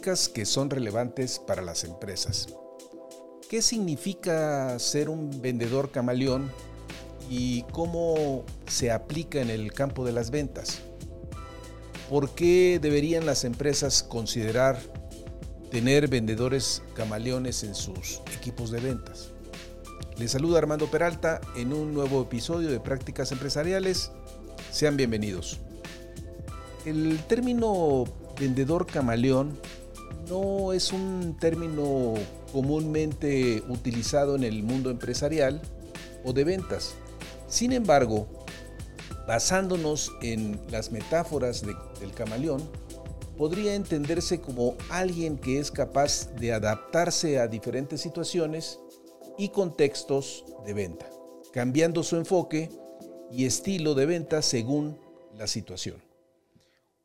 Que son relevantes para las empresas. ¿Qué significa ser un vendedor camaleón y cómo se aplica en el campo de las ventas? ¿Por qué deberían las empresas considerar tener vendedores camaleones en sus equipos de ventas? Les saluda Armando Peralta en un nuevo episodio de Prácticas Empresariales. Sean bienvenidos. El término vendedor camaleón no es un término comúnmente utilizado en el mundo empresarial o de ventas. Sin embargo, basándonos en las metáforas del camaleón, podría entenderse como alguien que es capaz de adaptarse a diferentes situaciones y contextos de venta, cambiando su enfoque y estilo de venta según la situación.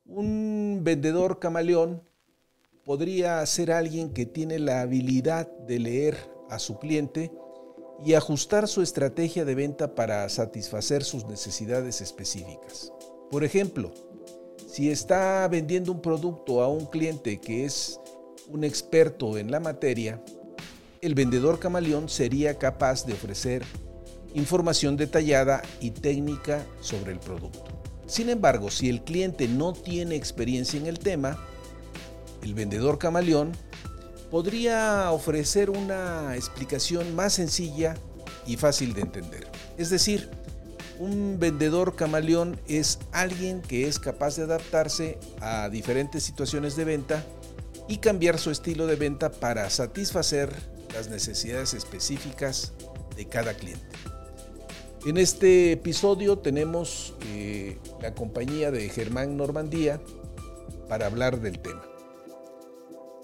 Un vendedor camaleón podría ser alguien que tiene la habilidad de leer a su cliente y ajustar su estrategia de venta para satisfacer sus necesidades específicas. Por ejemplo, si está vendiendo un producto a un cliente que es un experto en la materia, el vendedor camaleón sería capaz de ofrecer información detallada y técnica sobre el producto. Sin embargo, si el cliente no tiene experiencia en el tema, el vendedor camaleón podría ofrecer una explicación más sencilla y fácil de entender. Es decir, un vendedor camaleón es alguien que es capaz de adaptarse a diferentes situaciones de venta y cambiar su estilo de venta para satisfacer las necesidades específicas de cada cliente. En este episodio tenemos eh, la compañía de Germán Normandía para hablar del tema.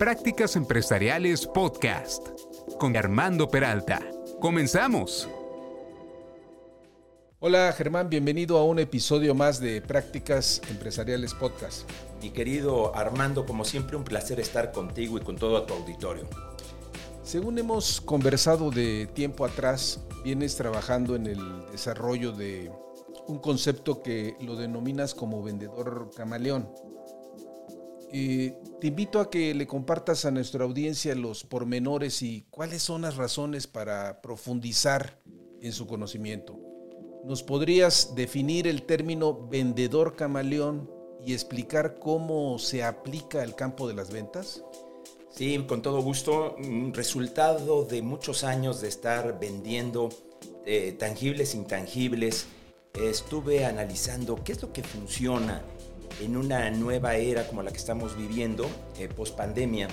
Prácticas Empresariales Podcast con Armando Peralta. Comenzamos. Hola Germán, bienvenido a un episodio más de Prácticas Empresariales Podcast. Mi querido Armando, como siempre un placer estar contigo y con todo tu auditorio. Según hemos conversado de tiempo atrás, vienes trabajando en el desarrollo de un concepto que lo denominas como vendedor camaleón. Eh, te invito a que le compartas a nuestra audiencia los pormenores y cuáles son las razones para profundizar en su conocimiento. ¿Nos podrías definir el término vendedor camaleón y explicar cómo se aplica al campo de las ventas? Sí, con todo gusto. Resultado de muchos años de estar vendiendo eh, tangibles, intangibles, estuve analizando qué es lo que funciona en una nueva era como la que estamos viviendo, eh, post pandemia,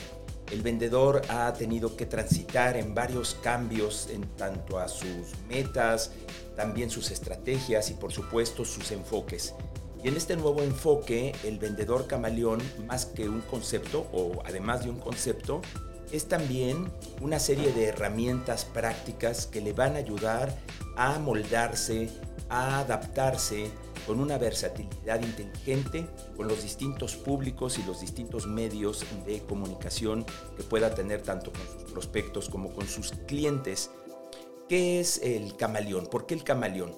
el vendedor ha tenido que transitar en varios cambios en tanto a sus metas, también sus estrategias y por supuesto sus enfoques. Y en este nuevo enfoque, el vendedor camaleón, más que un concepto o además de un concepto, es también una serie de herramientas prácticas que le van a ayudar a moldarse, a adaptarse con una versatilidad inteligente con los distintos públicos y los distintos medios de comunicación que pueda tener tanto con sus prospectos como con sus clientes. ¿Qué es el camaleón? ¿Por qué el camaleón?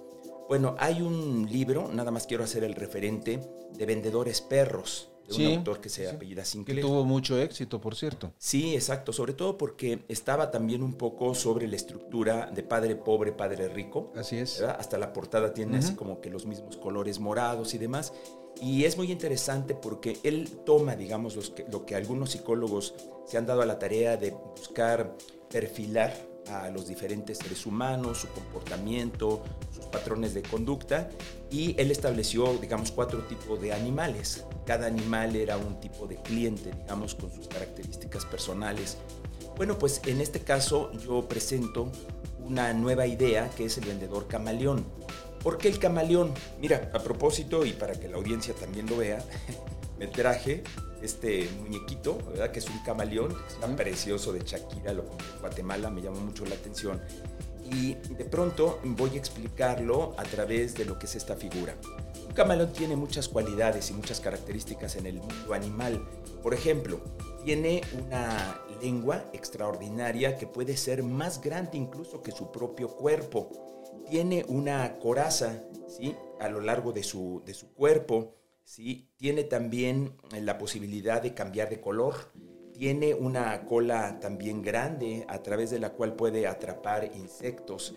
Bueno, hay un libro, nada más quiero hacer el referente, de vendedores perros de un autor que se apellida Sinclair. Que tuvo mucho éxito, por cierto. Sí, exacto, sobre todo porque estaba también un poco sobre la estructura de padre pobre, padre rico. Así es. Hasta la portada tiene así como que los mismos colores morados y demás. Y es muy interesante porque él toma, digamos, lo que algunos psicólogos se han dado a la tarea de buscar perfilar a los diferentes seres humanos, su comportamiento, sus patrones de conducta y él estableció, digamos, cuatro tipos de animales. Cada animal era un tipo de cliente, digamos, con sus características personales. Bueno, pues en este caso yo presento una nueva idea que es el vendedor camaleón. ¿Por qué el camaleón? Mira, a propósito y para que la audiencia también lo vea, me traje este muñequito, ¿verdad? Que es un camaleón, es precioso de Shakira, lo compré en Guatemala, me llamó mucho la atención. Y de pronto voy a explicarlo a través de lo que es esta figura. Un camaleón tiene muchas cualidades y muchas características en el mundo animal. Por ejemplo, tiene una lengua extraordinaria que puede ser más grande incluso que su propio cuerpo. Tiene una coraza ¿sí? a lo largo de su, de su cuerpo ¿sí? Tiene también eh, la posibilidad de cambiar de color. Tiene una cola también grande a través de la cual puede atrapar insectos.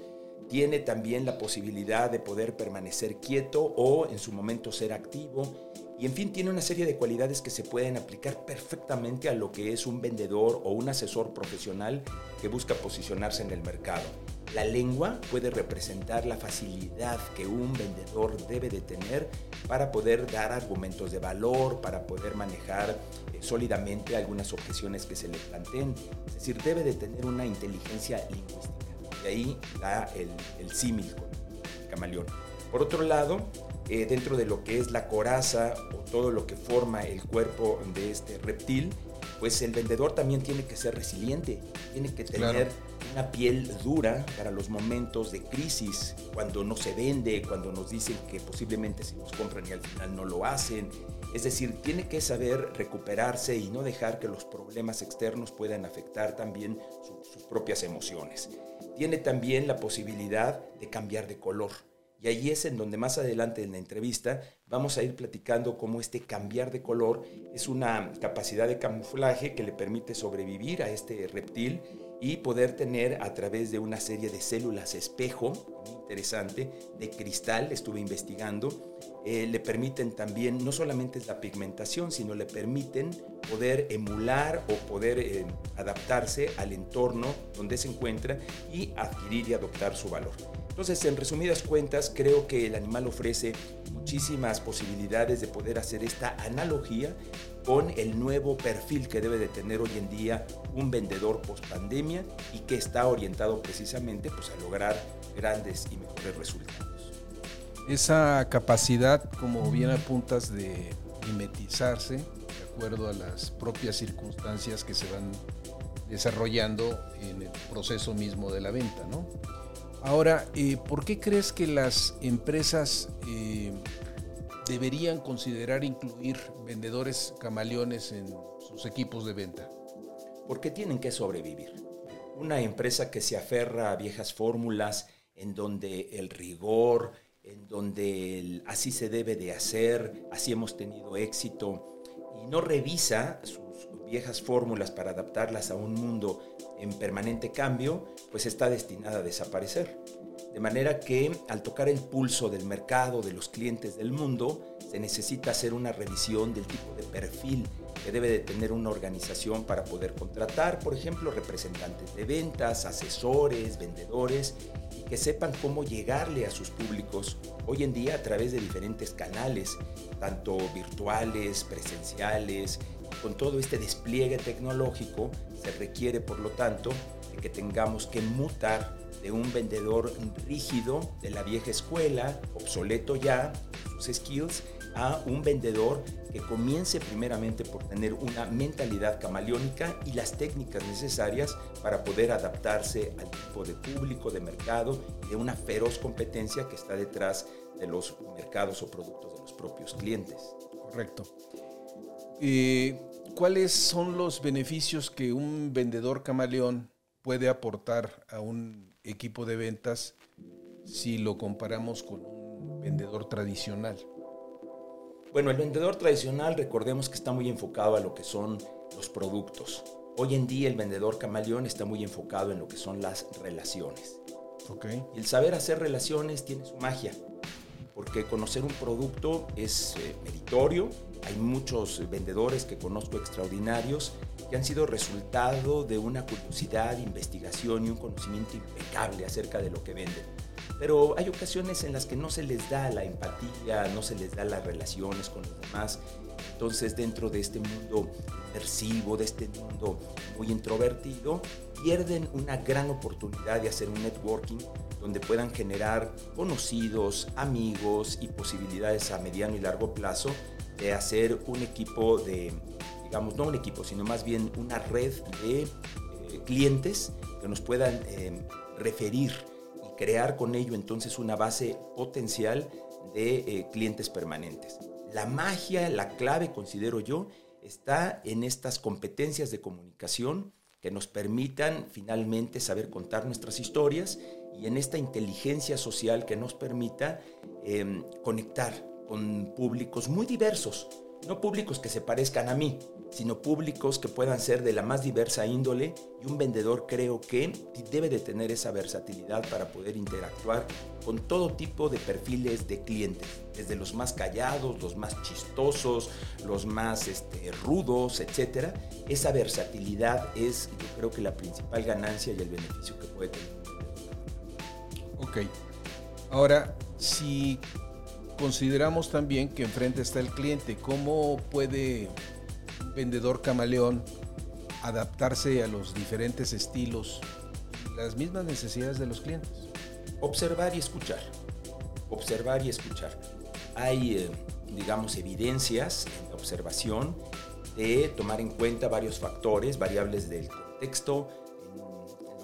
Tiene también la posibilidad de poder permanecer quieto o en su momento ser activo. Y en fin, tiene una serie de cualidades que se pueden aplicar perfectamente a lo que es un vendedor o un asesor profesional que busca posicionarse en el mercado. La lengua puede representar la facilidad que un vendedor debe de tener para poder dar argumentos de valor, para poder manejar eh, sólidamente algunas objeciones que se le planteen. Es decir, debe de tener una inteligencia lingüística. De ahí da el, el símil con el camaleón. Por otro lado, eh, dentro de lo que es la coraza o todo lo que forma el cuerpo de este reptil, pues el vendedor también tiene que ser resiliente, tiene que tener una piel dura para los momentos de crisis, cuando no se vende, cuando nos dicen que posiblemente si nos compran y al final no lo hacen. Es decir, tiene que saber recuperarse y no dejar que los problemas externos puedan afectar también sus propias emociones. Tiene también la posibilidad de cambiar de color y ahí es en donde más adelante en la entrevista vamos a ir platicando cómo este cambiar de color es una capacidad de camuflaje que le permite sobrevivir a este reptil y poder tener a través de una serie de células espejo, muy interesante, de cristal, estuve investigando, eh, le permiten también, no solamente la pigmentación, sino le permiten poder emular o poder eh, adaptarse al entorno donde se encuentra y adquirir y adoptar su valor. Entonces, en resumidas cuentas, creo que el animal ofrece muchísimas posibilidades de poder hacer esta analogía con el nuevo perfil que debe de tener hoy en día un vendedor post pandemia y que está orientado precisamente pues, a lograr grandes y mejores resultados. Esa capacidad, como bien apuntas, de mimetizarse de acuerdo a las propias circunstancias que se van desarrollando en el proceso mismo de la venta, ¿no? Ahora, eh, ¿por qué crees que las empresas eh, deberían considerar incluir vendedores camaleones en sus equipos de venta? Porque tienen que sobrevivir. Una empresa que se aferra a viejas fórmulas en donde el rigor, en donde así se debe de hacer, así hemos tenido éxito, y no revisa sus viejas fórmulas para adaptarlas a un mundo en permanente cambio, pues está destinada a desaparecer. De manera que al tocar el pulso del mercado, de los clientes del mundo, se necesita hacer una revisión del tipo de perfil que debe de tener una organización para poder contratar, por ejemplo, representantes de ventas, asesores, vendedores, y que sepan cómo llegarle a sus públicos hoy en día a través de diferentes canales, tanto virtuales, presenciales, con todo este despliegue tecnológico, se requiere, por lo tanto, de que tengamos que mutar de un vendedor rígido de la vieja escuela, obsoleto ya, sus skills, a un vendedor que comience primeramente por tener una mentalidad camaleónica y las técnicas necesarias para poder adaptarse al tipo de público, de mercado de una feroz competencia que está detrás de los mercados o productos de los propios clientes. Correcto. Eh, ¿Cuáles son los beneficios que un vendedor camaleón puede aportar a un equipo de ventas si lo comparamos con un vendedor tradicional? Bueno, el vendedor tradicional recordemos que está muy enfocado a lo que son los productos. Hoy en día el vendedor camaleón está muy enfocado en lo que son las relaciones. Okay. El saber hacer relaciones tiene su magia. Porque conocer un producto es eh, meritorio. Hay muchos vendedores que conozco extraordinarios que han sido resultado de una curiosidad, investigación y un conocimiento impecable acerca de lo que venden. Pero hay ocasiones en las que no se les da la empatía, no se les da las relaciones con los demás. Entonces dentro de este mundo percibo, de este mundo muy introvertido, pierden una gran oportunidad de hacer un networking donde puedan generar conocidos, amigos y posibilidades a mediano y largo plazo de hacer un equipo de, digamos, no un equipo, sino más bien una red de eh, clientes que nos puedan eh, referir y crear con ello entonces una base potencial de eh, clientes permanentes. La magia, la clave, considero yo, está en estas competencias de comunicación que nos permitan finalmente saber contar nuestras historias y en esta inteligencia social que nos permita em, conectar con públicos muy diversos, no públicos que se parezcan a mí, sino públicos que puedan ser de la más diversa índole y un vendedor creo que debe de tener esa versatilidad para poder interactuar con todo tipo de perfiles de clientes, desde los más callados, los más chistosos, los más este, rudos, etc. Esa versatilidad es yo creo que la principal ganancia y el beneficio que puede tener. Ok. Ahora, si consideramos también que enfrente está el cliente, ¿cómo puede vendedor camaleón adaptarse a los diferentes estilos, las mismas necesidades de los clientes? Observar y escuchar. Observar y escuchar. Hay, eh, digamos, evidencias en la observación de tomar en cuenta varios factores, variables del contexto,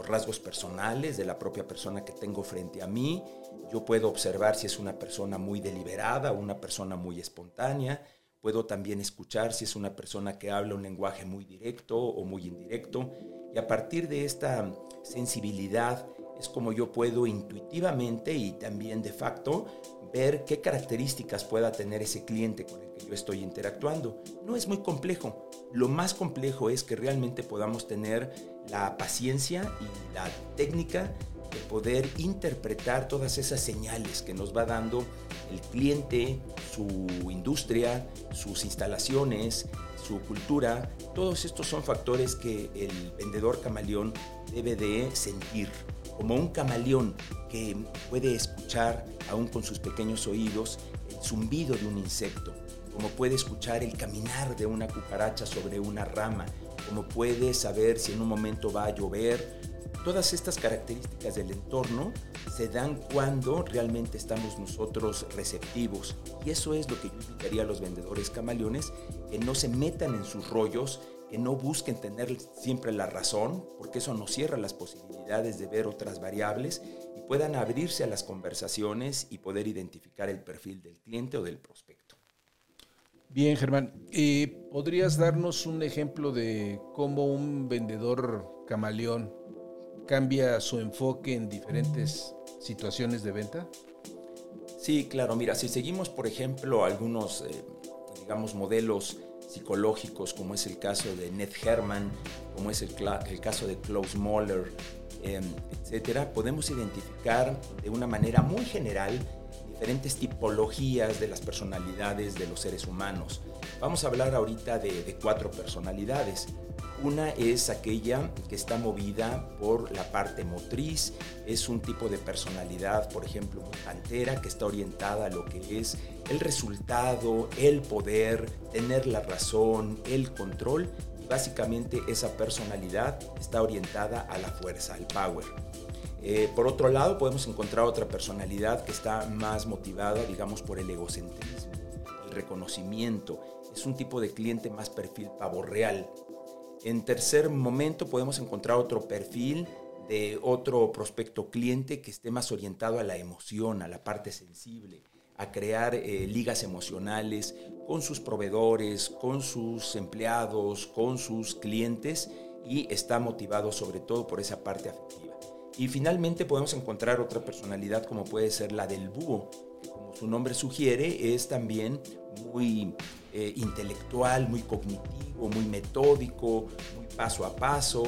rasgos personales de la propia persona que tengo frente a mí, yo puedo observar si es una persona muy deliberada una persona muy espontánea. Puedo también escuchar si es una persona que habla un lenguaje muy directo o muy indirecto. Y a partir de esta sensibilidad es como yo puedo intuitivamente y también de facto ver qué características pueda tener ese cliente con el que yo estoy interactuando. No es muy complejo. Lo más complejo es que realmente podamos tener la paciencia y la técnica de poder interpretar todas esas señales que nos va dando el cliente, su industria, sus instalaciones, su cultura. Todos estos son factores que el vendedor camaleón debe de sentir. Como un camaleón que puede escuchar, aún con sus pequeños oídos, el zumbido de un insecto, como puede escuchar el caminar de una cucaracha sobre una rama, como puede saber si en un momento va a llover Todas estas características del entorno se dan cuando realmente estamos nosotros receptivos. Y eso es lo que yo invitaría a los vendedores camaleones, que no se metan en sus rollos, que no busquen tener siempre la razón, porque eso nos cierra las posibilidades de ver otras variables y puedan abrirse a las conversaciones y poder identificar el perfil del cliente o del prospecto. Bien, Germán. Eh, ¿Podrías darnos un ejemplo de cómo un vendedor camaleón cambia su enfoque en diferentes situaciones de venta? Sí, claro. Mira, si seguimos, por ejemplo, algunos, eh, digamos, modelos psicológicos, como es el caso de Ned Herman, como es el, el caso de Klaus Moller, eh, etcétera, podemos identificar de una manera muy general diferentes tipologías de las personalidades de los seres humanos. Vamos a hablar ahorita de, de cuatro personalidades. Una es aquella que está movida por la parte motriz, es un tipo de personalidad, por ejemplo, cantera, que está orientada a lo que es el resultado, el poder, tener la razón, el control. Y básicamente esa personalidad está orientada a la fuerza, al power. Eh, por otro lado, podemos encontrar otra personalidad que está más motivada, digamos, por el egocentrismo, el reconocimiento. Es un tipo de cliente más perfil pavo real, en tercer momento podemos encontrar otro perfil de otro prospecto cliente que esté más orientado a la emoción, a la parte sensible, a crear eh, ligas emocionales con sus proveedores, con sus empleados, con sus clientes y está motivado sobre todo por esa parte afectiva. Y finalmente podemos encontrar otra personalidad como puede ser la del búho, que como su nombre sugiere es también muy eh, intelectual, muy cognitivo, muy metódico, muy paso a paso.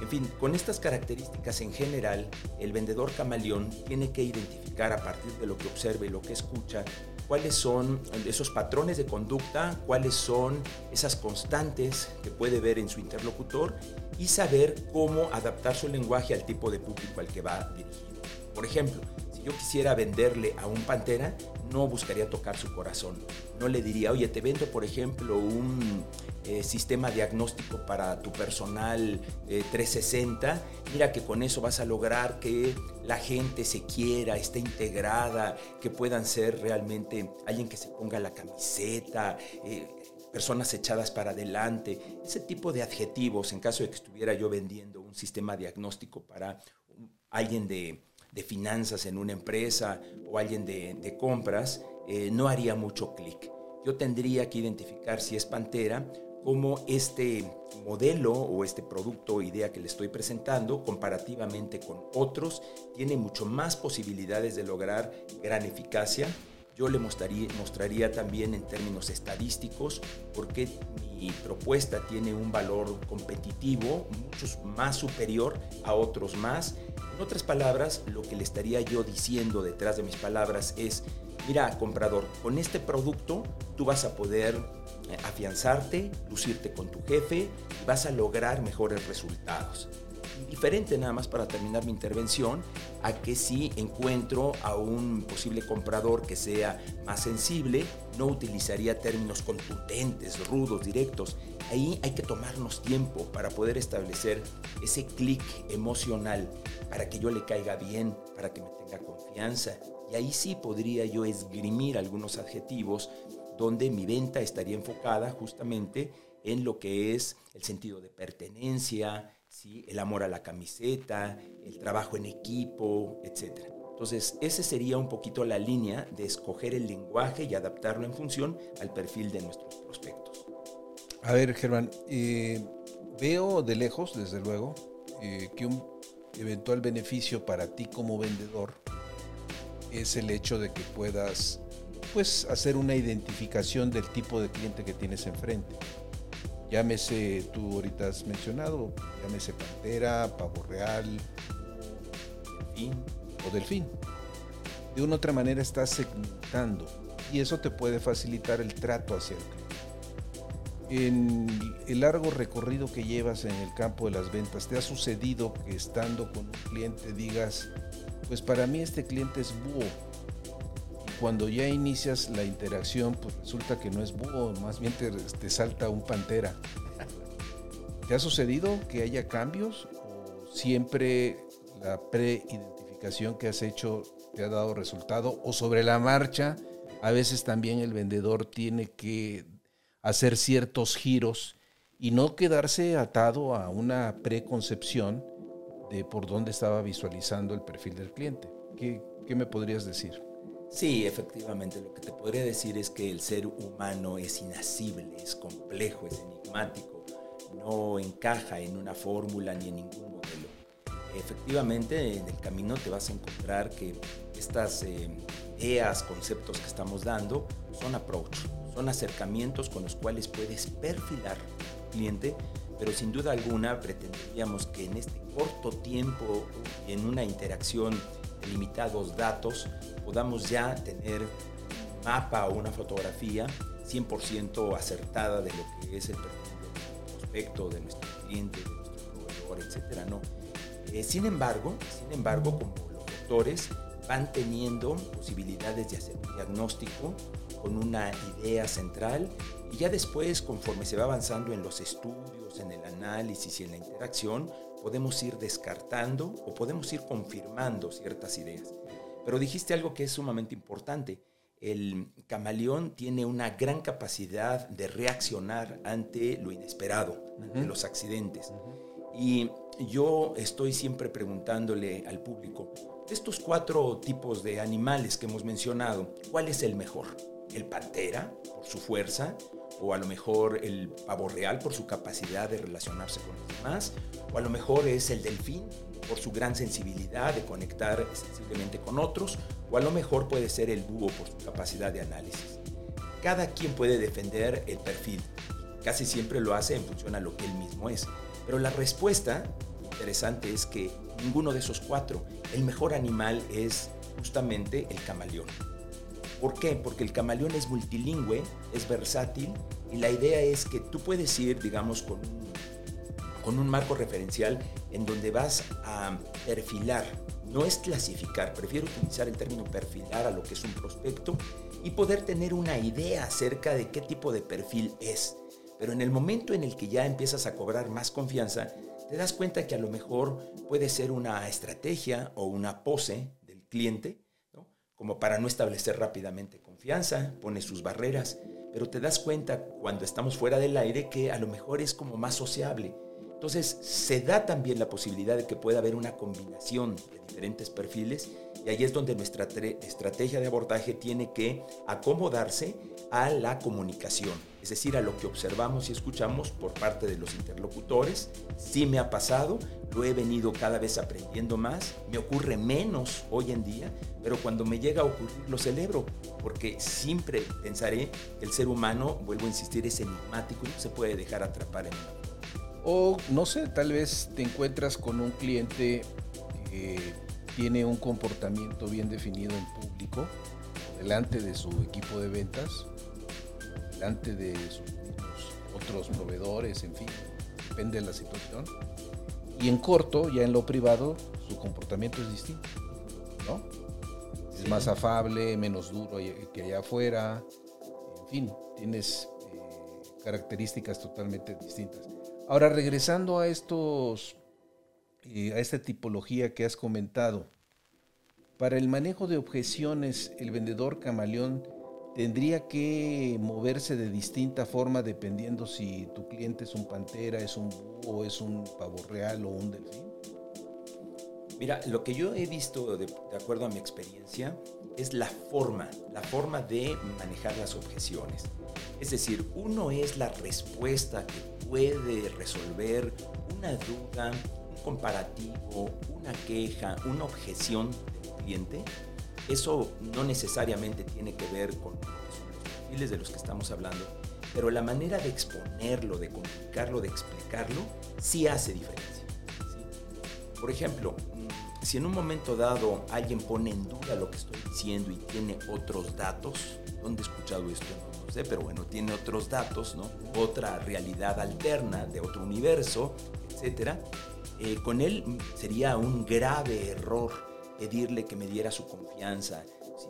En fin, con estas características en general, el vendedor camaleón tiene que identificar a partir de lo que observa y lo que escucha cuáles son esos patrones de conducta, cuáles son esas constantes que puede ver en su interlocutor y saber cómo adaptar su lenguaje al tipo de público al que va dirigido. Por ejemplo, si yo quisiera venderle a un pantera, no buscaría tocar su corazón. No le diría, oye, te vendo, por ejemplo, un eh, sistema diagnóstico para tu personal 360. Eh, Mira que con eso vas a lograr que la gente se quiera, esté integrada, que puedan ser realmente alguien que se ponga la camiseta. Eh, personas echadas para adelante, ese tipo de adjetivos, en caso de que estuviera yo vendiendo un sistema diagnóstico para alguien de, de finanzas en una empresa o alguien de, compras, eh, no haría mucho clic. Yo tendría que identificar si es Pantera como este modelo o este producto o idea que le estoy presentando comparativamente con otros tiene mucho más posibilidades de lograr gran eficacia yo le mostraría, mostraría también en términos estadísticos por qué mi propuesta tiene un valor competitivo mucho más superior a otros más. En otras palabras, lo que le estaría yo diciendo detrás de mis palabras es, mira, comprador, con este producto tú vas a poder eh, afianzarte, lucirte con tu jefe y vas a lograr mejores resultados diferente nada más para terminar mi intervención a que si encuentro a un posible comprador que sea más sensible, no utilizaría términos contundentes, rudos, directos. Ahí hay que tomarnos tiempo para poder establecer ese clic emocional, para que yo le caiga bien, para que me tenga confianza. Y ahí sí podría yo esgrimir algunos adjetivos donde mi venta estaría enfocada justamente en lo que es el sentido de pertenencia, el amor a la camiseta, el trabajo en equipo, etc. Entonces, esa sería un poquito la línea de escoger el lenguaje y adaptarlo en función al perfil de nuestros prospectos. A ver, Germán, eh, veo de lejos, desde luego, eh, que un eventual beneficio para ti como vendedor es el hecho de que puedas pues hacer una identificación del tipo de cliente que tienes enfrente llámese, tú ahorita has mencionado, llámese pantera, pavo real, delfín o delfín. De una u otra manera estás segmentando y eso te puede facilitar el trato hacia el cliente. En el largo recorrido que llevas en el campo de las ventas, ¿te ha sucedido que estando con un cliente digas, pues para mí este cliente es búho, cuando ya inicias la interacción, pues resulta que no es búho, más bien te, salta un pantera. ¿Te ha sucedido que haya cambios o siempre la pre-identificación que has hecho te ha dado resultado o sobre la marcha a veces también el vendedor tiene que hacer ciertos giros y no quedarse atado a una preconcepción de por dónde estaba visualizando el perfil del cliente? qué me podrías decir? Sí, efectivamente, lo que te podría decir es que el ser humano es inasible, es complejo, es enigmático, no encaja en una fórmula ni en ningún modelo. Efectivamente, en el camino te vas a encontrar que estas eh, ideas, conceptos que estamos dando son approach, son acercamientos con los cuales puedes perfilar al cliente, pero sin duda alguna pretenderíamos que en este corto tiempo, en una interacción limitados datos, podamos ya tener un mapa o una fotografía 100% acertada de lo que es el prospecto, de nuestro cliente, de nuestro proveedor, etcétera, ¿no? Eh, sin embargo, sin embargo, como los doctores van teniendo posibilidades de hacer un diagnóstico con una idea central y ya después, conforme se va avanzando en los estudios, en el análisis y en la interacción, podemos ir descartando o podemos ir confirmando ciertas ideas. Pero dijiste algo que es sumamente importante. El camaleón tiene una gran capacidad de reaccionar ante lo inesperado, ante los accidentes. Y yo estoy siempre preguntándole al público, de estos cuatro tipos de animales que hemos mencionado, ¿cuál es el mejor? ¿El pantera, por su fuerza? O a lo mejor el pavo real por su capacidad de relacionarse con los demás, o a lo mejor es el delfín por su gran sensibilidad de conectar sensiblemente con otros, o a lo mejor puede ser el búho por su capacidad de análisis. Cada quien puede defender el perfil, casi siempre lo hace en función a lo que él mismo es, pero la respuesta interesante es que ninguno de esos cuatro, el mejor animal es justamente el camaleón. ¿Por qué? Porque el camaleón es multilingüe, es versátil y la idea es que tú puedes ir, digamos, con un, con un marco referencial en donde vas a perfilar, no es clasificar, prefiero utilizar el término perfilar a lo que es un prospecto y poder tener una idea acerca de qué tipo de perfil es. Pero en el momento en el que ya empiezas a cobrar más confianza, te das cuenta que a lo mejor puede ser una estrategia o una pose del cliente, como para no establecer rápidamente confianza, pone sus barreras, pero te das cuenta cuando estamos fuera del aire que a lo mejor es como más sociable. Entonces se da también la posibilidad de que pueda haber una combinación de diferentes perfiles y ahí es donde nuestra estrategia de abordaje tiene que acomodarse a la comunicación, es decir, a lo que observamos y escuchamos por parte de los interlocutores. Sí me ha pasado, lo he venido cada vez aprendiendo más, me ocurre menos hoy en día, pero cuando me llega a ocurrir lo celebro, porque siempre pensaré que el ser humano, vuelvo a insistir, es enigmático y no se puede dejar atrapar en O no sé, tal vez te encuentras con un cliente que tiene un comportamiento bien definido en público, delante de su equipo de ventas, delante de sus otros proveedores, en fin, depende de la situación. Y en corto, ya en lo privado, su comportamiento es distinto, ¿no? Es más afable, menos duro que allá afuera, en fin, tienes eh, características totalmente distintas. Ahora, regresando a estos a esta tipología que has comentado. Para el manejo de objeciones, el vendedor camaleón tendría que moverse de distinta forma dependiendo si tu cliente es un pantera, es un búho, es un pavo real o un delfín. Mira, lo que yo he visto de, de, acuerdo a mi experiencia es la forma, la forma de manejar las objeciones. Es decir, uno es la respuesta que puede resolver una duda, comparativo, una queja, una objeción del cliente, eso no necesariamente tiene que ver con los perfiles de los que estamos hablando, pero la manera de exponerlo, de comunicarlo, de explicarlo, sí hace diferencia. Por ejemplo, mm, si en un momento dado alguien pone en duda lo que estoy diciendo y tiene otros datos, ¿dónde he escuchado esto? No, no sé, pero bueno, tiene otros datos, ¿no? Otra realidad alterna de otro universo, etcétera eh, con él sería un grave error pedirle que me diera su confianza,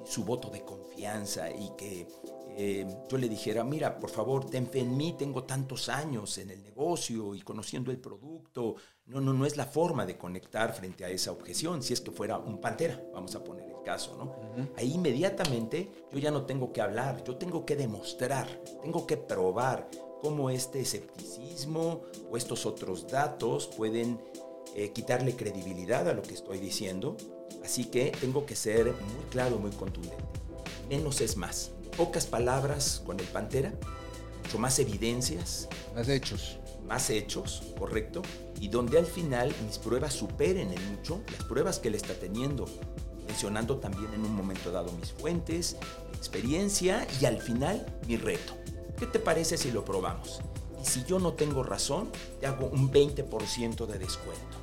su voto de confianza y que eh, yo le dijera, mira, por favor, ten fe en mí, tengo tantos años en el negocio y conociendo el producto. No, no, no es la forma de conectar frente a esa objeción, si es que fuera un pantera, vamos a poner el caso, ¿no? Ahí inmediatamente yo ya no tengo que hablar, yo tengo que demostrar, tengo que probar cómo este escepticismo o estos otros datos pueden eh, quitarle credibilidad a lo que estoy diciendo. Así que tengo que ser muy claro, muy contundente. Menos es más. Pocas palabras con el Pantera, mucho más evidencias. Más hechos. Más hechos, correcto. Y donde al final mis pruebas superen en mucho las pruebas que él está teniendo. Mencionando también en un momento dado mis fuentes, mi experiencia y al final mi reto. ¿Qué te parece si lo probamos? Y si yo no tengo razón, te hago un 20% de descuento.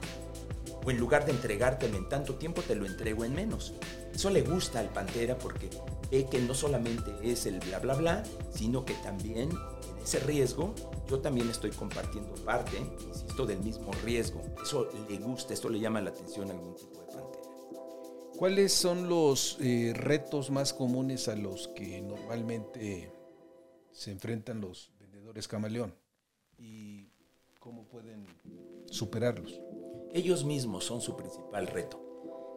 O en lugar de entregártelo en tanto tiempo, te lo entrego en menos. Eso le gusta al Pantera porque ve que no solamente es el bla bla bla, sino que también en ese riesgo yo también estoy compartiendo parte, insisto, del mismo riesgo. Eso le gusta, esto le llama la atención a algún tipo de Pantera. ¿Cuáles son los eh, retos más comunes a los que normalmente se enfrentan los vendedores camaleón y cómo pueden superarlos. Ellos mismos son su principal reto.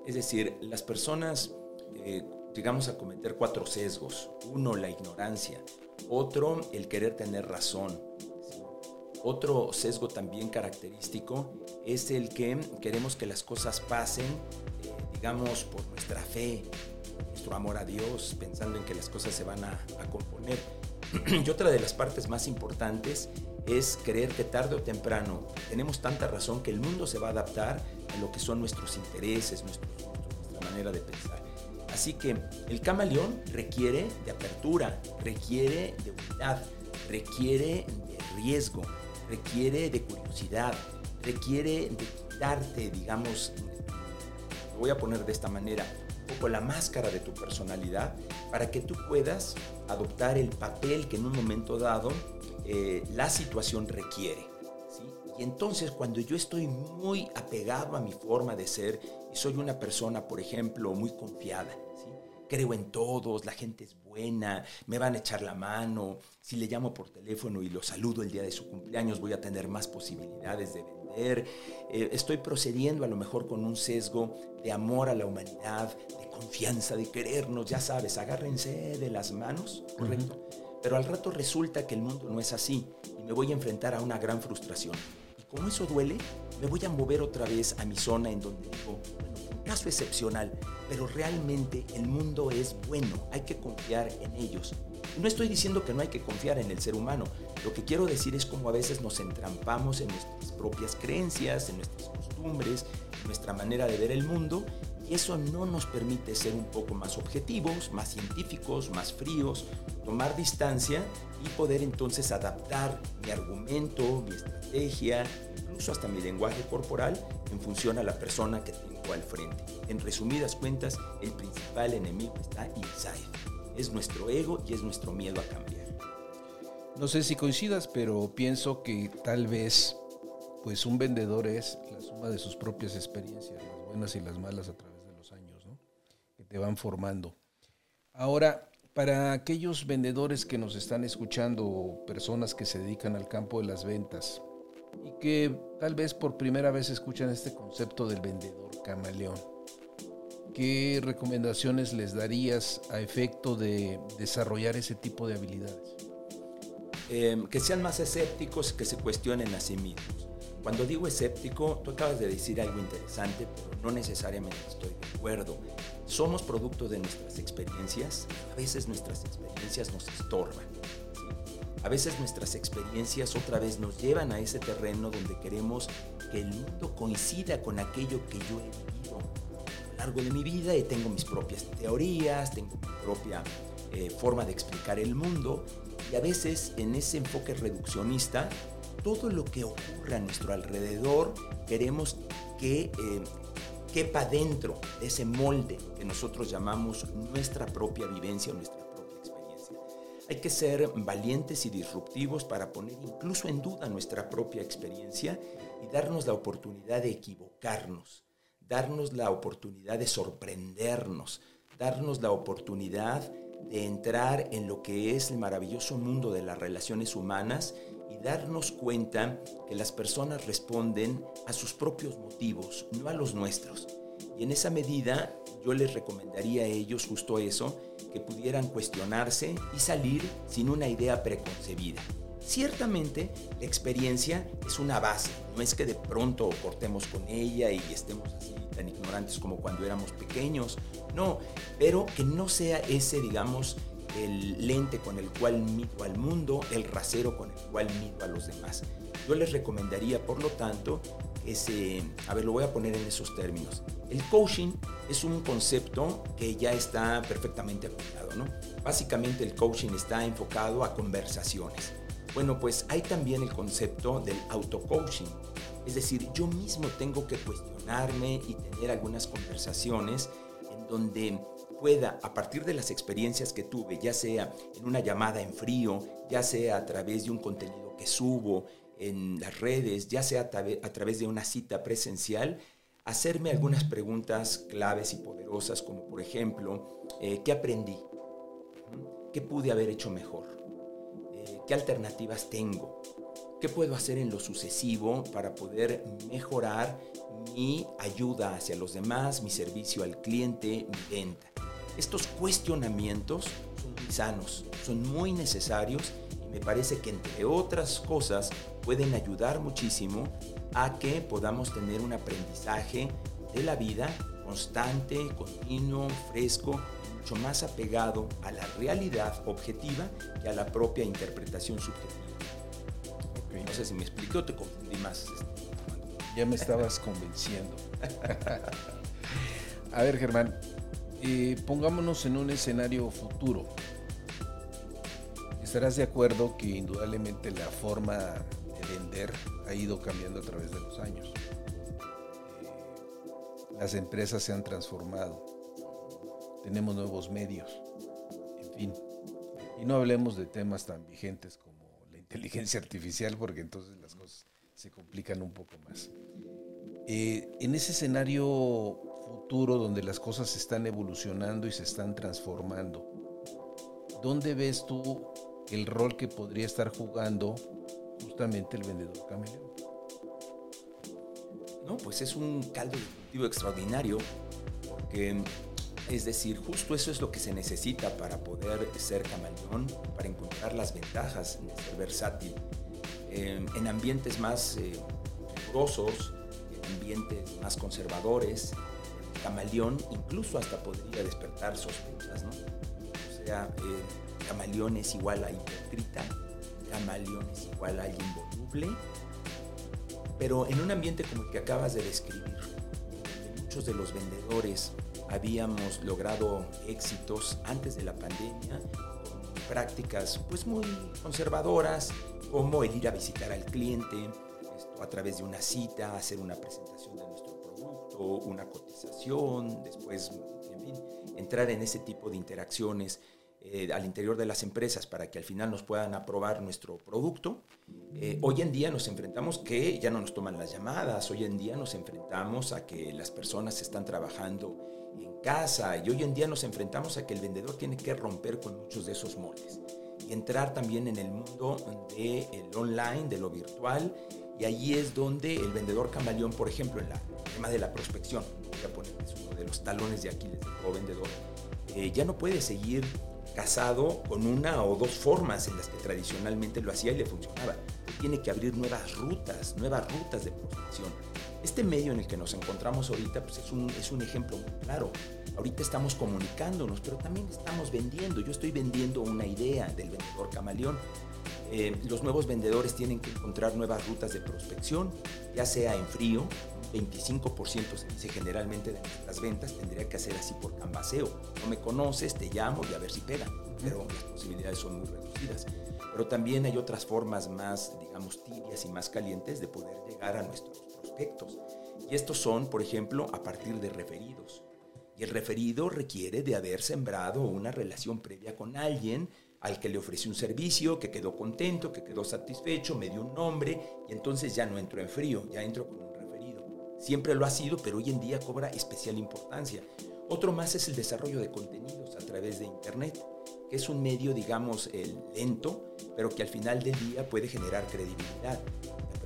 Es decir, las personas eh, llegamos a cometer cuatro sesgos. Uno, la ignorancia. Otro, el querer tener razón. Otro sesgo también característico es el que queremos que las cosas pasen, eh, digamos, por nuestra fe, nuestro amor a Dios, pensando en que las cosas se van a, a componer. y otra de las partes más importantes es creer que tarde o temprano tenemos tanta razón que el mundo se va a adaptar a lo que son nuestros intereses, nuestra manera de pensar. Así que el camaleón requiere de apertura, requiere de unidad, requiere de riesgo, requiere de curiosidad, requiere de quitarte, digamos, lo voy a poner de esta manera, poco la máscara de tu personalidad para que tú puedas adoptar el papel que en un momento dado eh, la situación requiere. Y entonces cuando yo estoy muy apegado a mi forma de ser y soy una persona, por ejemplo, muy confiada, creo en todos, la gente es buena, me van a echar la mano, si le llamo por teléfono y lo saludo el día de su cumpleaños voy a tener más posibilidades de vender, eh, estoy procediendo a lo mejor con un sesgo de amor a la humanidad, de confianza, de querernos, ya sabes, agárrense de las manos, ¿correcto? Pero al rato resulta que el mundo no es así y me voy a enfrentar a una gran frustración. Como eso duele, me voy a mover otra vez a mi zona en donde digo, bueno, caso excepcional, pero realmente el mundo es bueno, hay que confiar en ellos. No estoy diciendo que no hay que confiar en el ser humano, lo que quiero decir es como a veces nos entrampamos en nuestras propias creencias, en nuestras costumbres, en nuestra manera de ver el mundo y eso no nos permite ser un poco más objetivos, más científicos, más fríos, tomar distancia y poder entonces adaptar mi argumento, mi estrategia, incluso hasta mi lenguaje corporal en función a la persona que tengo al frente. En resumidas cuentas, el principal enemigo está inside. Es nuestro ego y es nuestro miedo a cambiar. No sé si coincidas, pero pienso que tal vez pues un vendedor es la suma de sus propias experiencias, las buenas y las malas a través van formando. Ahora, para aquellos vendedores que nos están escuchando, personas que se dedican al campo de las ventas y que tal vez por primera vez escuchan este concepto del vendedor camaleón, ¿qué recomendaciones les darías a efecto de desarrollar ese tipo de habilidades? Em, que sean más escépticos, que se cuestionen a sí mismos. Cuando digo escéptico, tú acabas de decir algo interesante, pero no necesariamente estoy de acuerdo. Somos producto de nuestras experiencias. A veces nuestras experiencias nos estorban. A veces nuestras experiencias otra vez nos llevan a ese terreno donde queremos que el mundo coincida con aquello que yo he vivido a lo largo de mi vida y tengo mis propias teorías, tengo mi propia eh, forma de explicar el mundo y a veces en ese enfoque reduccionista todo lo que ocurre a nuestro alrededor queremos que eh, quepa dentro de ese molde que nosotros llamamos nuestra propia vivencia o nuestra propia experiencia. Hay que ser valientes y disruptivos para poner incluso en duda nuestra propia experiencia y darnos la oportunidad de equivocarnos, darnos la oportunidad de sorprendernos, darnos la oportunidad de entrar en lo que es el maravilloso mundo de las relaciones humanas y darnos cuenta que las personas responden a sus propios motivos, no a los nuestros. Y en esa medida yo les recomendaría a ellos justo eso, que pudieran cuestionarse y salir sin una idea preconcebida. Ciertamente la experiencia es una base, no es que de pronto cortemos con ella y estemos así tan ignorantes como cuando éramos pequeños, no, pero que no sea ese, digamos, el lente con el cual mido al mundo, el rasero con el cual mido a los demás. Yo les recomendaría, por lo tanto, ese, a ver, lo voy a poner en esos términos. El coaching es un concepto que ya está perfectamente aplicado, ¿no? Básicamente el coaching está enfocado a conversaciones. Bueno, pues hay también el concepto del auto-coaching. Es decir, yo mismo tengo que cuestionarme y tener algunas conversaciones en donde pueda, a partir de las experiencias que tuve, ya sea en una llamada en frío, ya sea a través de un contenido que subo en las redes, ya sea a, través de una cita presencial, hacerme algunas preguntas claves y poderosas, como por ejemplo, eh, ¿qué aprendí? ¿Qué pude haber hecho mejor? Eh, ¿Qué alternativas tengo? ¿Qué puedo hacer en lo sucesivo para poder mejorar mi ayuda hacia los demás, mi servicio al cliente, mi venta? Estos cuestionamientos son muy sanos, son muy necesarios y me parece que entre otras cosas pueden ayudar muchísimo a que podamos tener un aprendizaje de la vida constante, continuo, fresco, mucho más apegado a la realidad objetiva que a la propia interpretación subjetiva. No sé si me expliqué o te confundí más. Ya me estabas convenciendo. a ver, Germán, eh, pongámonos en un escenario futuro. Estarás de acuerdo que indudablemente la forma de vender ha ido cambiando a través de los años. las empresas se han transformado, tenemos nuevos medios, en fin. Y no hablemos de temas tan vigentes como la inteligencia artificial, porque entonces las cosas se complican un poco más. Eh, en ese escenario futuro donde las cosas están evolucionando y se están transformando, ¿dónde ves tú el rol que podría estar jugando justamente el vendedor camaleón? No, pues es un caldo de extraordinario, porque es decir, justo eso es lo que se necesita para poder ser camaleón, para encontrar las ventajas de ser versátil. Eh, en ambientes más eh, rigurosos, en ambientes más conservadores, camaleón incluso hasta podría despertar sospechas, ¿no? O sea, eh, camaleón es igual a hipócrita, camaleón es igual a involuble, pero en un ambiente como el que acabas de describir, muchos de los vendedores habíamos logrado éxitos antes de la pandemia prácticas pues muy conservadoras como el ir a visitar al cliente a través de una cita, hacer una presentación una cotización, después entrar en ese tipo de interacciones eh, al interior de las empresas para que al final nos puedan aprobar nuestro producto. Eh, hoy en día nos enfrentamos que ya no nos toman las llamadas, hoy en día nos enfrentamos a que las personas están trabajando en casa y hoy en día nos enfrentamos a que el vendedor tiene que romper con muchos de esos moldes y entrar también en el mundo del el online, de lo virtual y allí es donde el vendedor camaleón, por ejemplo, en el tema de la prospección, de los talones de Aquiles del vendedor, eh, ya no puede seguir casado con una o dos formas en las que tradicionalmente lo hacía y le funcionaba. Tiene que abrir nuevas rutas, nuevas rutas de prospección este medio en el que nos encontramos ahorita pues es, un, es un ejemplo muy claro. Ahorita estamos comunicándonos, pero también estamos vendiendo. Yo estoy vendiendo una idea del vendedor camaleón. Eh, los nuevos vendedores tienen que encontrar nuevas rutas de prospección, ya sea en frío, 25% se dice generalmente de nuestras ventas, tendría que hacer así por cambaseo. No me conoces, te llamo y a ver si pega, pero las posibilidades son muy reducidas. Pero también hay otras formas más, digamos, tibias y más calientes de poder llegar a nuestros y estos son, por ejemplo, a partir de referidos. Y el referido requiere de haber sembrado una relación previa con alguien al que le ofrecí un servicio, que quedó contento, que quedó satisfecho, me dio un nombre y entonces ya no entro en frío, ya entro con un referido. Siempre lo ha sido, pero hoy en día cobra especial importancia. Otro más es el desarrollo de contenidos a través de Internet, que es un medio, digamos, lento, pero que al final del día puede generar credibilidad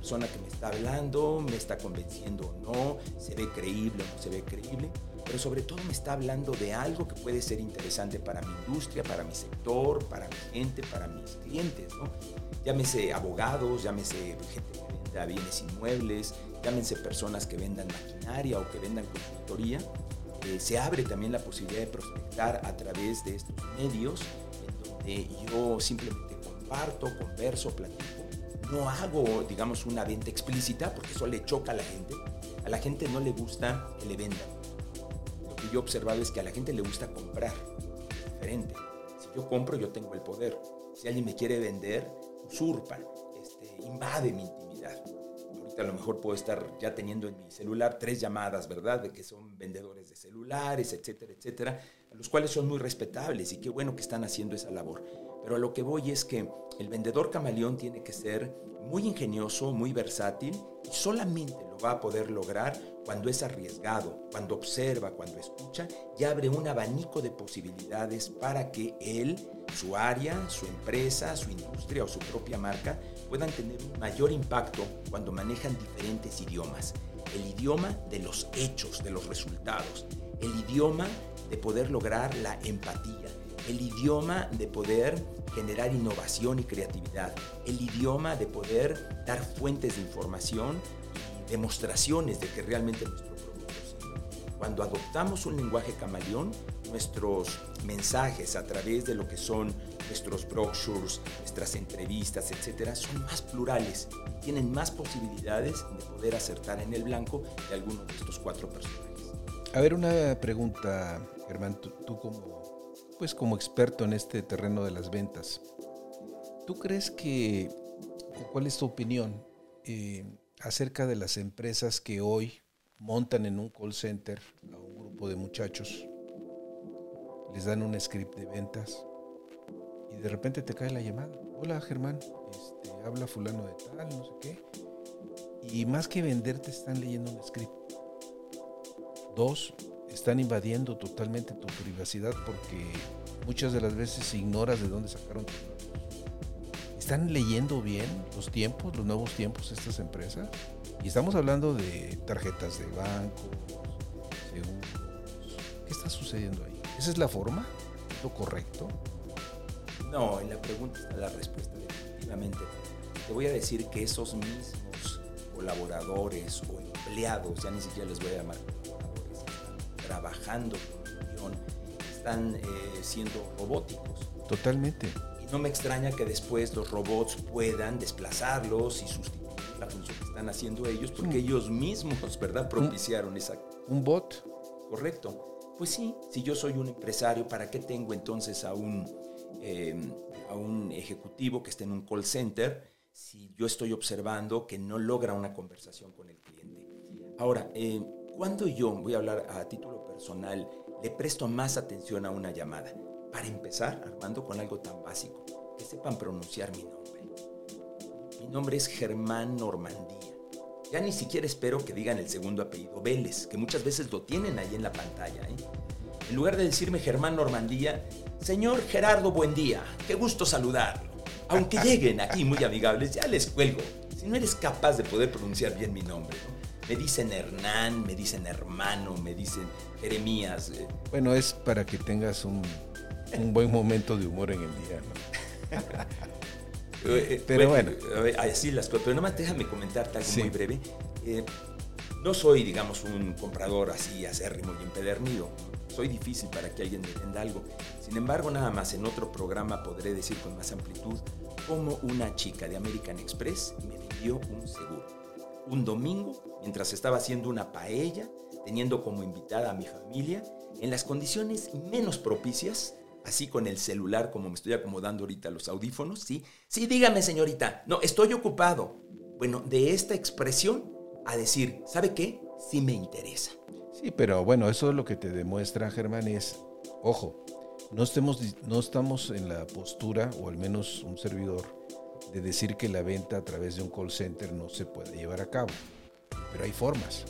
persona que me está hablando me está convenciendo o no, se ve creíble o no se ve creíble, pero sobre todo me está hablando de algo que puede ser interesante para mi industria, para mi sector, para mi gente, para mis clientes, ¿no? Llámese abogados, llámese gente que venda bienes inmuebles, llámense personas que vendan maquinaria o que vendan consultoría. Eh, se abre también la posibilidad de prospectar a través de estos medios, en donde yo simplemente comparto, converso, platico no hago, digamos, una venta explícita porque eso le choca a la gente. A la gente no le gusta que le vendan. Que yo he observado es que a la gente le gusta comprar. diferente. Si yo compro, yo tengo el poder. Si alguien me quiere vender, usurpa, este, invade mi intimidad. Ahorita a lo mejor puedo estar ya teniendo en mi celular tres llamadas, ¿verdad? De que son vendedores de celulares, etcétera, etcétera, los cuales son muy respetables y qué bueno que están haciendo esa labor pero a lo que voy es que el vendedor camaleón tiene que ser muy ingenioso, muy versátil y solamente lo va a poder lograr cuando es arriesgado, cuando observa, cuando escucha y abre un abanico de posibilidades para que él, su área, su empresa, su industria o su propia marca puedan tener un mayor impacto cuando manejan diferentes idiomas. El idioma de los hechos, de los resultados. El idioma de poder lograr la empatía el idioma de poder generar innovación y creatividad, el idioma de poder dar fuentes de información demostraciones de que realmente nuestro producto sirve. Cuando adoptamos un lenguaje camaleón, nuestros mensajes a través de lo que son nuestros brochures, nuestras entrevistas, etcétera, son más plurales tienen más posibilidades de poder acertar en el blanco de alguno de estos cuatro personajes. A ver, una pregunta, Germán, tú como pues como experto en este terreno de las ventas, ¿tú crees que, cuál es tu opinión eh, acerca de las empresas que hoy montan en un call center a un grupo de muchachos, les dan un script de ventas y de repente te cae la llamada. Hola Germán, este, habla fulano de tal, no sé qué. Y más que venderte están leyendo un script. Dos, están invadiendo totalmente tu privacidad porque muchas de las veces ignoras de dónde sacaron tus datos. ¿Están leyendo bien los tiempos, los nuevos tiempos estas empresas? Y estamos hablando de tarjetas de banco, seguros. ¿Qué está sucediendo ahí? ¿Esa es la forma? ¿Es lo correcto? No, en la pregunta está la respuesta, definitivamente. Te voy a decir que esos mismos colaboradores o empleados, ya ni siquiera les voy a llamar están eh, siendo robóticos. Totalmente. Y no me extraña que después los robots puedan desplazarlos y sustituir la función que están haciendo ellos, porque ellos mismos, ¿verdad?, propiciaron esa... Un bot. Correcto. Pues sí, si yo soy un empresario, ¿para qué tengo entonces a un, em, a un ejecutivo que esté en un call center si yo estoy observando que no logra una conversación con el cliente? Ahora, eh, cuando yo, voy a hablar a título personal, le presto más atención a una llamada? Para empezar, Armando, con algo tan básico, que sepan pronunciar mi nombre. Mi nombre es Germán Normandía. Ya ni siquiera espero que digan el segundo apellido, Vélez, que muchas veces lo tienen ahí en la pantalla. ¿eh? En lugar de decirme Germán Normandía, señor Gerardo Buendía, qué gusto saludarlo. Aunque lleguen aquí muy amigables, ya les cuelgo. Si no eres capaz de poder pronunciar bien mi nombre, me dicen Hernán, me dicen hermano, me dicen Jeremías. Eh. Bueno, es para que tengas un, un buen momento de humor en el día, ¿no? Eh, eh, pero bueno, Así las cosas. Pero nomás déjame comentarte algo muy breve. Eh, no soy, digamos, un comprador así acérrimo y empedernido. Soy difícil para que alguien me venda algo. Sin embargo, nada más en otro programa podré decir con más amplitud cómo una chica de American Express me vendió un seguro. Un domingo, mientras estaba haciendo una paella, teniendo como invitada a mi familia, en las condiciones menos propicias, así con el celular como me estoy acomodando ahorita los audífonos, ¿sí? Sí, dígame señorita, no, estoy ocupado. Bueno, de esta expresión a decir, ¿sabe qué? Sí me interesa. Sí, pero bueno, eso es lo que te demuestra, Germán, es, ojo, no, estemos, no estamos en la postura, o al menos un servidor, de decir que la venta a través de un call center no se puede llevar a cabo. Pero hay formas.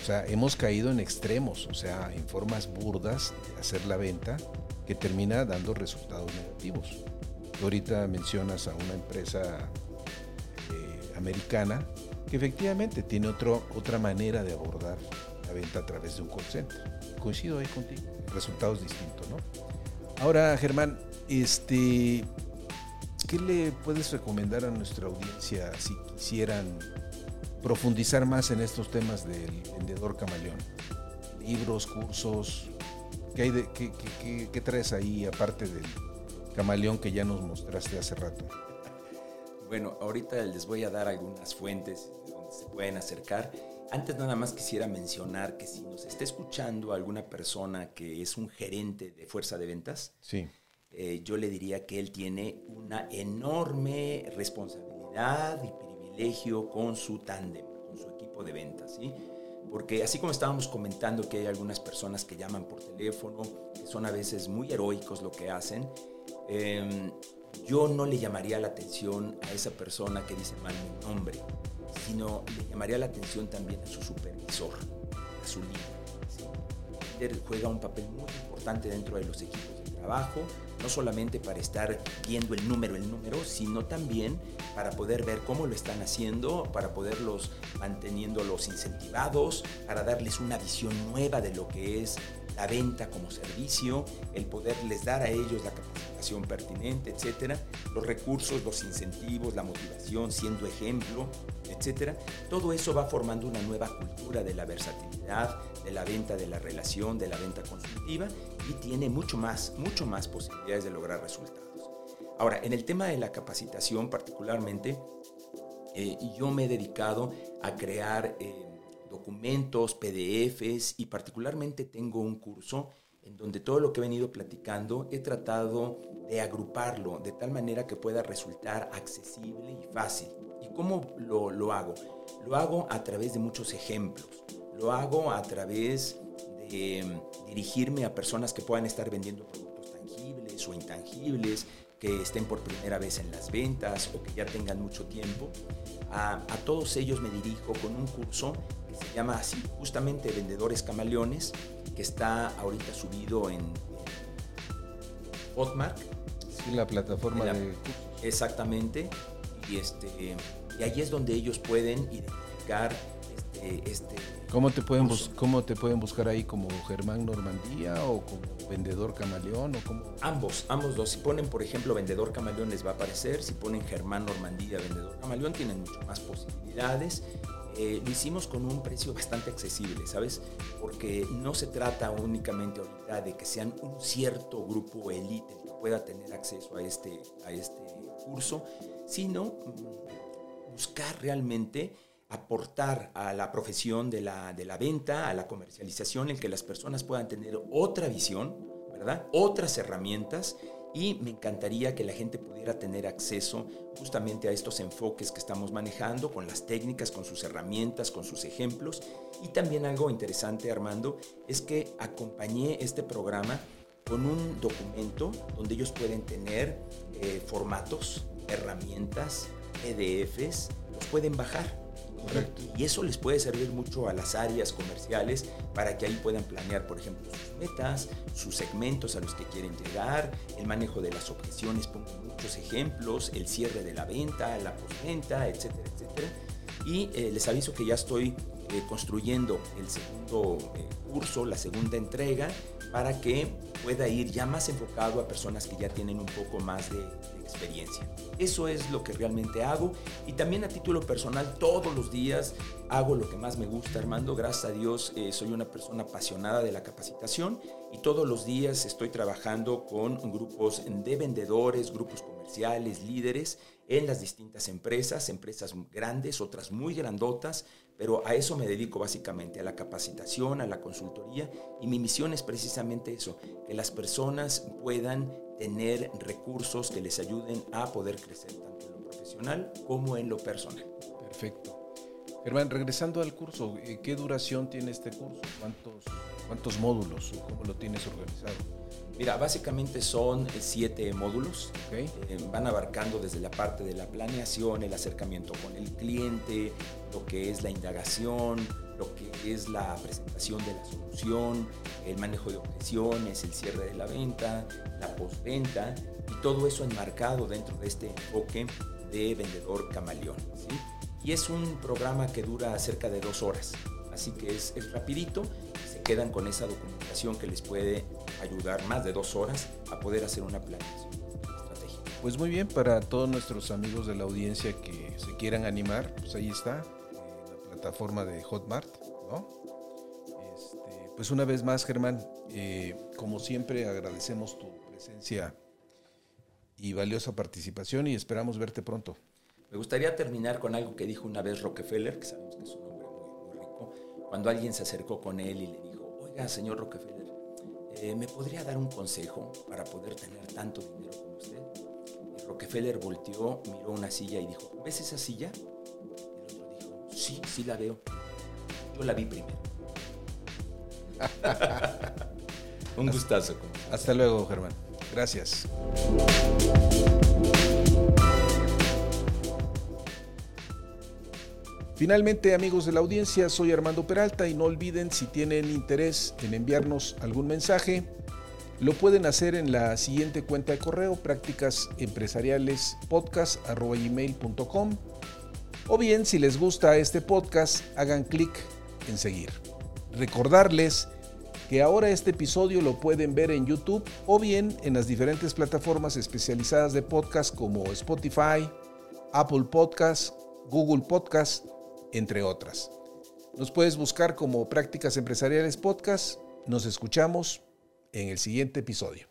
O sea, hemos caído en extremos, o sea, en formas burdas de hacer la venta que termina dando resultados negativos. Tú ahorita mencionas a una empresa eh, americana que efectivamente tiene otro, otra manera de abordar la venta a través de un call center. Coincido ahí contigo, resultados distintos, ¿no? Ahora, Germán, este, ¿qué le puedes recomendar a nuestra audiencia si quisieran profundizar más en estos temas del vendedor camaleón? Libros, cursos, ¿Qué, hay qué, traes ahí aparte del camaleón que ya nos mostraste hace rato? Bueno, ahorita les voy a dar algunas fuentes donde se pueden acercar. Antes nada más quisiera mencionar que si nos está escuchando alguna persona que es un gerente de fuerza de ventas, sí. Eh, yo le diría que él tiene una enorme responsabilidad y privilegio con su tándem, con su equipo de ventas. ¿sí? porque así como estábamos comentando que hay algunas personas que llaman por teléfono, que son a veces muy heroicos lo que hacen, em, yo no le llamaría la atención a esa persona que dice mal mi nombre, sino le llamaría la atención también a su supervisor, a su líder. El líder juega un papel muy importante dentro de los equipos trabajo, no solamente para estar viendo el número, el número, sino también para poder ver cómo lo están haciendo, para poderlos manteniéndolos incentivados, para darles una visión nueva de lo que es la venta como servicio, el poderles dar a ellos la capacitación pertinente, etcétera, los recursos, los incentivos, la motivación, siendo ejemplo, etcétera. Todo eso va formando una nueva cultura de la versatilidad, de la venta, de la relación, de la venta consultiva y tiene mucho más, mucho más posibilidades de lograr resultados. Ahora, en el tema de la capacitación particularmente, eh, yo me he dedicado a crear eh, documentos, PDFs y particularmente tengo un curso en donde todo lo que he venido platicando he tratado de agruparlo de tal manera que pueda resultar accesible y fácil. ¿Y cómo lo, lo hago? Lo hago a través de muchos ejemplos. lo hago a través de mm, dirigirme a personas que puedan estar vendiendo productos tangibles o intangibles, que estén por primera vez en las ventas o que ya tengan mucho tiempo. A, a todos ellos me dirijo con un curso que se llama así, justamente Vendedores Camaleones, que está ahorita subido en, Hotmart. Sí, la plataforma de Exactamente. Y, este, y ahí es donde ellos pueden identificar este, este ¿Cómo te, pueden ¿Cómo te pueden buscar ahí? ¿Como Germán Normandía o como Vendedor Camaleón? O como... Ambos, ambos dos. Si ponen, por ejemplo, Vendedor Camaleón les va a aparecer. Si ponen Germán Normandía, Vendedor Camaleón, tienen mucho más posibilidades. Eh, lo hicimos con un precio bastante accesible, ¿sabes? Porque no se trata únicamente ahorita de que sean un cierto grupo élite que pueda tener acceso a este, a este curso, sino mm, buscar realmente aportar a la profesión de la, de la venta, a la comercialización, en que las personas puedan tener otra visión, ¿verdad? Otras herramientas y me encantaría que la gente pudiera tener acceso justamente a estos enfoques que estamos manejando, con las técnicas, con sus herramientas, con sus ejemplos. Y también algo interesante, Armando, es que acompañé este programa con un documento donde ellos pueden tener eh, formatos, herramientas, PDFs, los pueden bajar y eso les puede servir mucho a las áreas comerciales para que ahí puedan planear, por ejemplo, sus metas, sus segmentos a los que quieren llegar, el manejo de las objeciones, pongo muchos ejemplos, el cierre de la venta, la postventa, etcétera, etcétera. Y eh, les aviso que ya estoy eh, construyendo el segundo eh, curso, la segunda entrega, para que pueda ir ya más enfocado a personas que ya tienen un poco más de, experiencia. Eso es lo que realmente hago y también a título personal todos los días hago lo que más me gusta, Armando. Gracias a Dios eh, soy una persona apasionada de la capacitación y todos los días estoy trabajando con grupos de vendedores, grupos comerciales, líderes en las distintas empresas, empresas grandes, otras muy grandotas, pero a eso me dedico básicamente, a la capacitación, a la consultoría y mi misión es precisamente eso, que las personas puedan tener recursos que les ayuden a poder crecer tanto en lo profesional como en lo personal. Perfecto. Germán, regresando al curso, eh, ¿qué duración tiene este curso? ¿Cuántos, cuántos módulos? ¿Cómo lo tienes organizado? Mira, básicamente son eh, siete módulos. Eh, van abarcando desde la parte de la planeación, el acercamiento con el cliente, lo que es la indagación, lo que es la presentación de la solución, el manejo de objeciones, el cierre de la venta, la postventa y todo eso enmarcado dentro de este enfoque de vendedor camaleón. Y es un programa que dura cerca de dos horas, así que es, es rapidito quedan con esa documentación que les puede ayudar más de dos horas a poder hacer una planeación estratégica. Pues muy bien, para todos nuestros amigos de la audiencia que se quieran animar, pues ahí está, eh, la plataforma de Hotmart, ¿no? Este, pues una vez más, Germán, eh, como siempre agradecemos tu presencia y valiosa participación y esperamos verte pronto. Me gustaría terminar con algo que dijo una vez Rockefeller, que sabemos que es un hombre muy, muy rico, cuando alguien se acercó con él y le dijo, señor Rockefeller, eh, ¿me podría dar un consejo para poder tener tanto dinero como usted? Y Rockefeller volteó, miró una silla y dijo, ¿ves esa silla? Y el otro dijo, sí, sí la veo. Yo la vi primero. un gustazo. Hasta luego, Germán. Gracias. Finalmente, amigos de la audiencia, soy Armando Peralta y no olviden si tienen interés en enviarnos algún mensaje, lo pueden hacer en la siguiente cuenta de correo prácticasempresarialespodcast.com o bien si les gusta este podcast hagan clic en seguir. Recordarles que ahora este episodio lo pueden ver en YouTube o bien en las diferentes plataformas especializadas de podcast como Spotify, Apple Podcast, Google Podcast entre otras. Nos puedes buscar como Prácticas Empresariales Podcast. Nos escuchamos en el siguiente episodio.